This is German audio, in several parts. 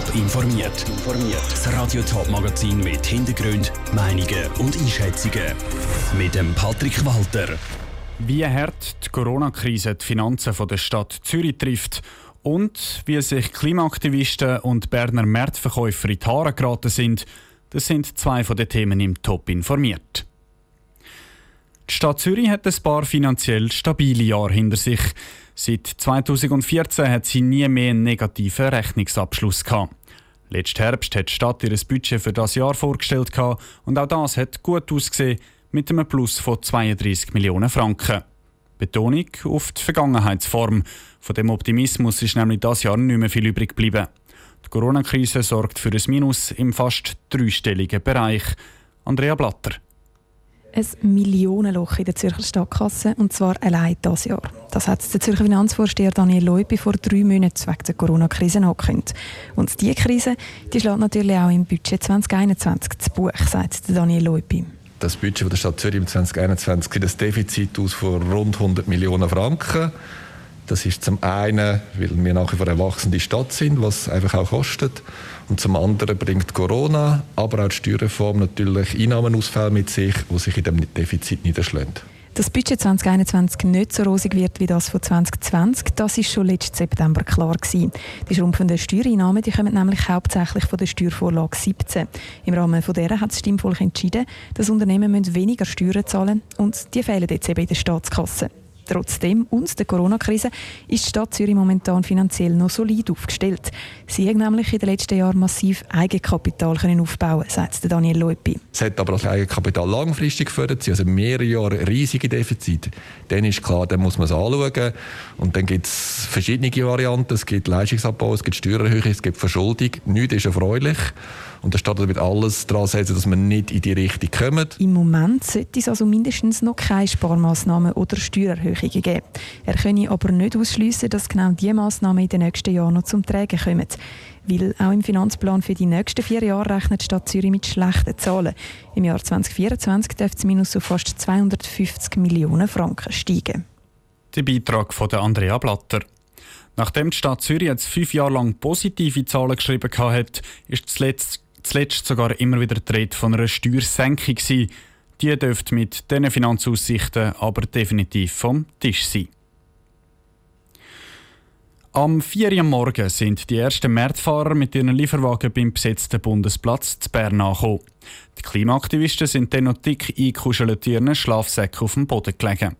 Top informiert. Das Radio Top Magazin mit Hintergrund, Meinungen und Einschätzungen mit dem Patrick Walter. Wie hart die Corona-Krise die Finanzen der Stadt Zürich trifft und wie sich Klimaaktivisten und Berner Märtverkäufer in die Haare geraten sind, das sind zwei von den Themen im Top informiert. Die Stadt Zürich hat ein paar finanziell stabile Jahre hinter sich. Seit 2014 hat sie nie mehr einen negativen Rechnungsabschluss gehabt. Letzten Herbst hat die Stadt ihr Budget für das Jahr vorgestellt und auch das hat gut ausgesehen mit einem Plus von 32 Millionen Franken. Betonung auf die Vergangenheitsform. Von dem Optimismus ist nämlich das Jahr nicht mehr viel übrig geblieben. Die Corona-Krise sorgt für ein Minus im fast dreistelligen Bereich. Andrea Blatter ein Millionenloch in der Zürcher Stadtkasse und zwar allein dieses Jahr. Das hat der Zürcher Finanzvorsteher Daniel Leupi vor drei Monaten wegen der Corona-Krise angekündigt. Und diese Krise die schlägt natürlich auch im Budget 2021 zu Buch, sagt Daniel Leupi. Das Budget der Stadt Zürich im 2021 sieht ein Defizit aus von rund 100 Millionen Franken. Das ist zum einen, weil wir nach wie vor eine wachsende Stadt sind, was einfach auch kostet. Und zum anderen bringt Corona, aber auch die Steuerreform natürlich Einnahmenausfälle mit sich, die sich in dem Defizit niederschlagen. Dass Budget 2021 nicht so rosig wird wie das von 2020, das ist schon letzten September klar gewesen. Die schrumpfenden Steuereinnahmen die kommen nämlich hauptsächlich von der Steuervorlage 17. Im Rahmen von der hat das Stimmvolk entschieden, dass Unternehmen weniger Steuern zahlen müssen und die fehlen jetzt eben in der Staatskasse. Trotzdem und der Corona-Krise ist die Stadt Zürich momentan finanziell noch solid aufgestellt. Sie hat nämlich in den letzten Jahren massiv Eigenkapital können aufbauen, sagt Daniel Leupi. Es hat aber das Eigenkapital langfristig gefördert, also mehrere Jahre riesige Defizite. Dann ist klar, dann muss man es anschauen. Und dann gibt es verschiedene Varianten. Es gibt Leistungsabbau, es gibt Steuererhöhung, es gibt Verschuldung. Nichts ist erfreulich. Und der Stadt wird alles daran setzen, dass wir nicht in die Richtung kommen. Im Moment sollte es also mindestens noch keine Sparmaßnahmen oder Steuererhöhungen geben. Er könne aber nicht ausschließen, dass genau diese Maßnahmen in den nächsten Jahren noch zum Tragen kommen. Weil auch im Finanzplan für die nächsten vier Jahre rechnet die Stadt Zürich mit schlechten Zahlen. Im Jahr 2024 dürfte das Minus auf fast 250 Millionen Franken steigen. Der Beitrag von Andrea Blatter. Nachdem die Stadt Zürich jetzt fünf Jahre lang positive Zahlen geschrieben hat, ist zuletzt zuletzt sogar immer wieder die Rede von einer Steuersenkung sein. Die dürfte mit diesen Finanzaussichten aber definitiv vom Tisch sein. Am 4. Uhr Morgen sind die ersten Märzfahrer mit ihren Lieferwagen beim besetzten Bundesplatz zu Bern angekommen. Die Klimaaktivisten sind dann noch dick eingekuschelt in ihren Schlafsäcken auf dem Boden gelegen.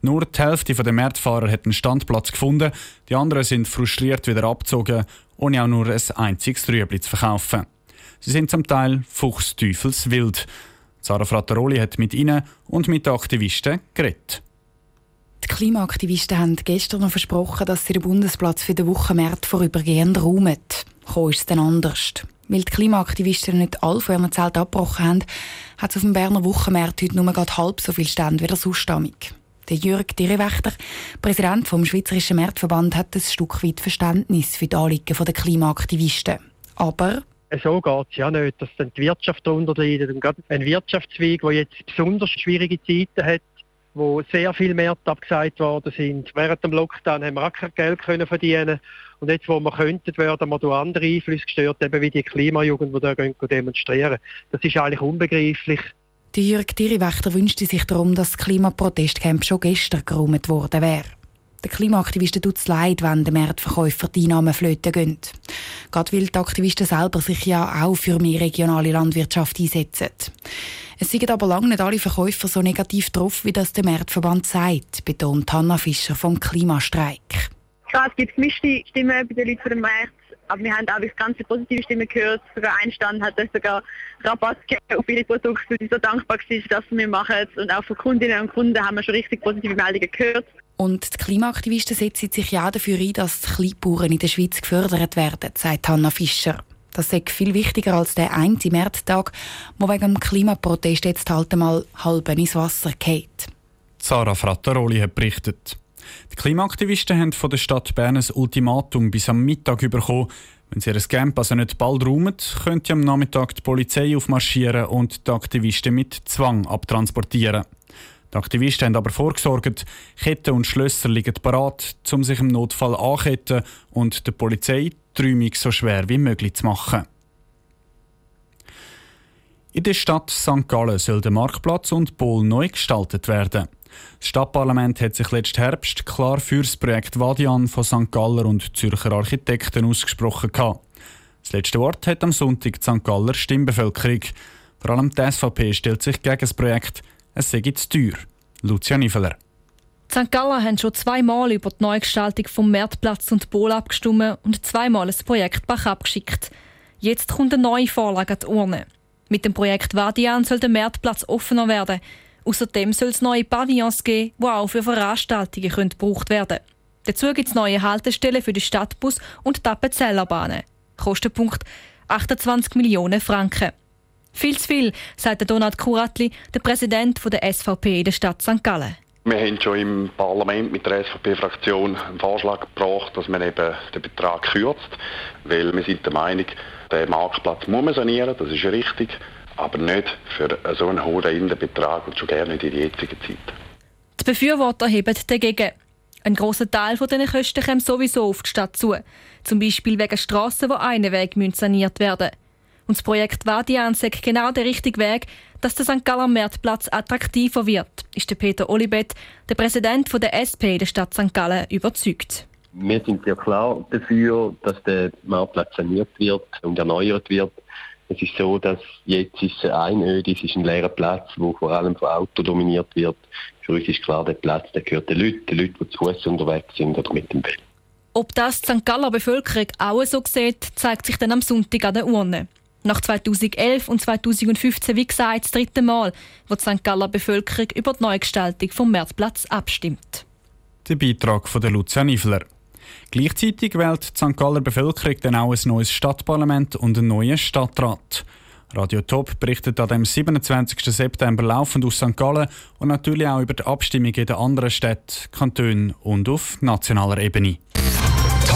Nur die Hälfte der Märzfahrer hat einen Standplatz gefunden, die anderen sind frustriert wieder abgezogen, ohne auch nur ein einziges Rüebli zu verkaufen. Sie sind zum Teil fuchsteufelswild. Sarah Frattaroli hat mit ihnen und mit den Aktivisten geredet. Die Klimaaktivisten haben gestern noch versprochen, dass sie den Bundesplatz für den Wochenmarkt vorübergehend räumen. Kommen ist es dann anders. Weil die Klimaaktivisten nicht alle von ihren Zelten abgebrochen haben, hat es auf dem Berner Wochenmarkt heute nur gerade halb so viel Stände wie der Sustammig. Der Jürg Direwächter, Präsident vom Schweizerischen Märtverband, hat ein Stück weit Verständnis für die Anliegen der Klimaaktivisten. Aber so geht es ja nicht, dass dann die Wirtschaft darunter leidet. Und gerade ein Wirtschaftszweig, der jetzt besonders schwierige Zeiten hat, wo sehr viel Märkte abgesagt worden sind. Während dem Lockdown haben wir auch kein Geld können verdienen und jetzt, wo wir könnten, werden wir durch andere Einflüsse gestört, eben wie die Klimajugend, die da demonstrieren. Das ist eigentlich unbegreiflich. Die Jürg Diriwächter wünschte sich darum, dass das Klimaprotestcamp schon gestern geräumt worden wäre. Den Klimaaktivisten tut es leid, wenn der Märtverkäufer die Einnahmen flöten gehen. Gerade weil die Aktivisten selber sich ja auch für mehr regionale Landwirtschaft einsetzen. Es sind aber lange nicht alle Verkäufer so negativ drauf, wie das der Märtverband sagt, betont Hanna Fischer vom Klimastreik. Ja, es gibt gemischte Stimmen bei den Leuten von dem März, aber wir haben auch ganz positive Stimmen gehört. Sogar ein Stand hat uns sogar Rabatt gegeben auf viele Produkte, die so dankbar sind, dass wir machen. Und auch von Kundinnen und Kunden haben wir schon richtig positive Meldungen gehört. Und die Klimaaktivisten setzen sich ja dafür ein, dass die Kleinbauern in der Schweiz gefördert werden, sagt Hanna Fischer. Das ist viel wichtiger als der eine Märztag, wo wegen dem Klimaprotest jetzt halt einmal halb ins Wasser geht. Sarah Frattaroli hat berichtet. Die Klimaaktivisten haben von der Stadt Bern ein Ultimatum bis am Mittag bekommen. Wenn sie ihr Camp also nicht bald räumen, könnte am Nachmittag die Polizei aufmarschieren und die Aktivisten mit Zwang abtransportieren. Die Aktivisten haben aber vorgesorgt, Ketten und Schlösser liegen parat, um sich im Notfall anketten und der Polizei die Räumung so schwer wie möglich zu machen. In der Stadt St. Gallen soll der Marktplatz und Pol neu gestaltet werden. Das Stadtparlament hat sich letzten Herbst klar für das Projekt Vadian von St. Galler und Zürcher Architekten ausgesprochen. Das letzte Wort hat am Sonntag die St. Galler Stimmbevölkerung. Vor allem die SVP stellt sich gegen das Projekt. Es sei zu teuer. Lucia Niveler. Die St. Galler haben schon zweimal über die Neugestaltung vom Marktplatz und Pol abgestimmt und zweimal ein Projekt Bach abgeschickt. Jetzt kommt eine neue Vorlage an die Urne. Mit dem Projekt Vadian soll der Marktplatz offener werden. Außerdem soll es neue Pavillons geben, die auch für Veranstaltungen gebraucht werden können. Dazu gibt es neue Haltestellen für den Stadtbus und die Appenzellerbahnen. Kostenpunkt 28 Millionen Franken. Viel zu viel, sagt Donald Kuratli, der Präsident der SVP in der Stadt St. Gallen. Wir haben schon im Parlament mit der SVP-Fraktion einen Vorschlag gebracht, dass man eben den Betrag kürzt, weil wir sind der Meinung, den Marktplatz muss man sanieren, das ist richtig, aber nicht für so einen hohen Innenbetrag und schon gerne nicht in der jetzigen Zeit. Die Befürworter heben dagegen. Ein großer Teil von diesen Kosten kommt sowieso auf die Stadt zu. Zum Beispiel wegen Strassen, wo eine Weg saniert werden Und das Projekt Vadian sagt genau der richtige Weg, dass der St. Galler Marktplatz attraktiver wird, ist der Peter Olibet, der Präsident der SP der Stadt St. Gallen, überzeugt. Wir sind sehr klar dafür, dass der Marktplatz saniert wird und erneuert wird. Es ist so, dass jetzt ist es einödig, es ist ein leerer Platz, wo vor allem von Auto dominiert wird. Für uns ist klar, der Platz der gehört den Leuten, den Leuten, die zu Fuß unterwegs sind oder mit dem Bett. Ob das die St. Galler Bevölkerung auch so sieht, zeigt sich dann am Sonntag an der Urne. Nach 2011 und 2015, wie gesagt, das dritte Mal, wo die St. Galler Bevölkerung über die Neugestaltung vom Märzplatz abstimmt. Der Beitrag von der Lucia Nifler. Gleichzeitig wählt die St. Galler Bevölkerung dann auch ein neues Stadtparlament und einen neuen Stadtrat. Radio Top berichtet an dem 27. September laufend aus St. Gallen und natürlich auch über die Abstimmung in den anderen Städten, Kantonen und auf nationaler Ebene.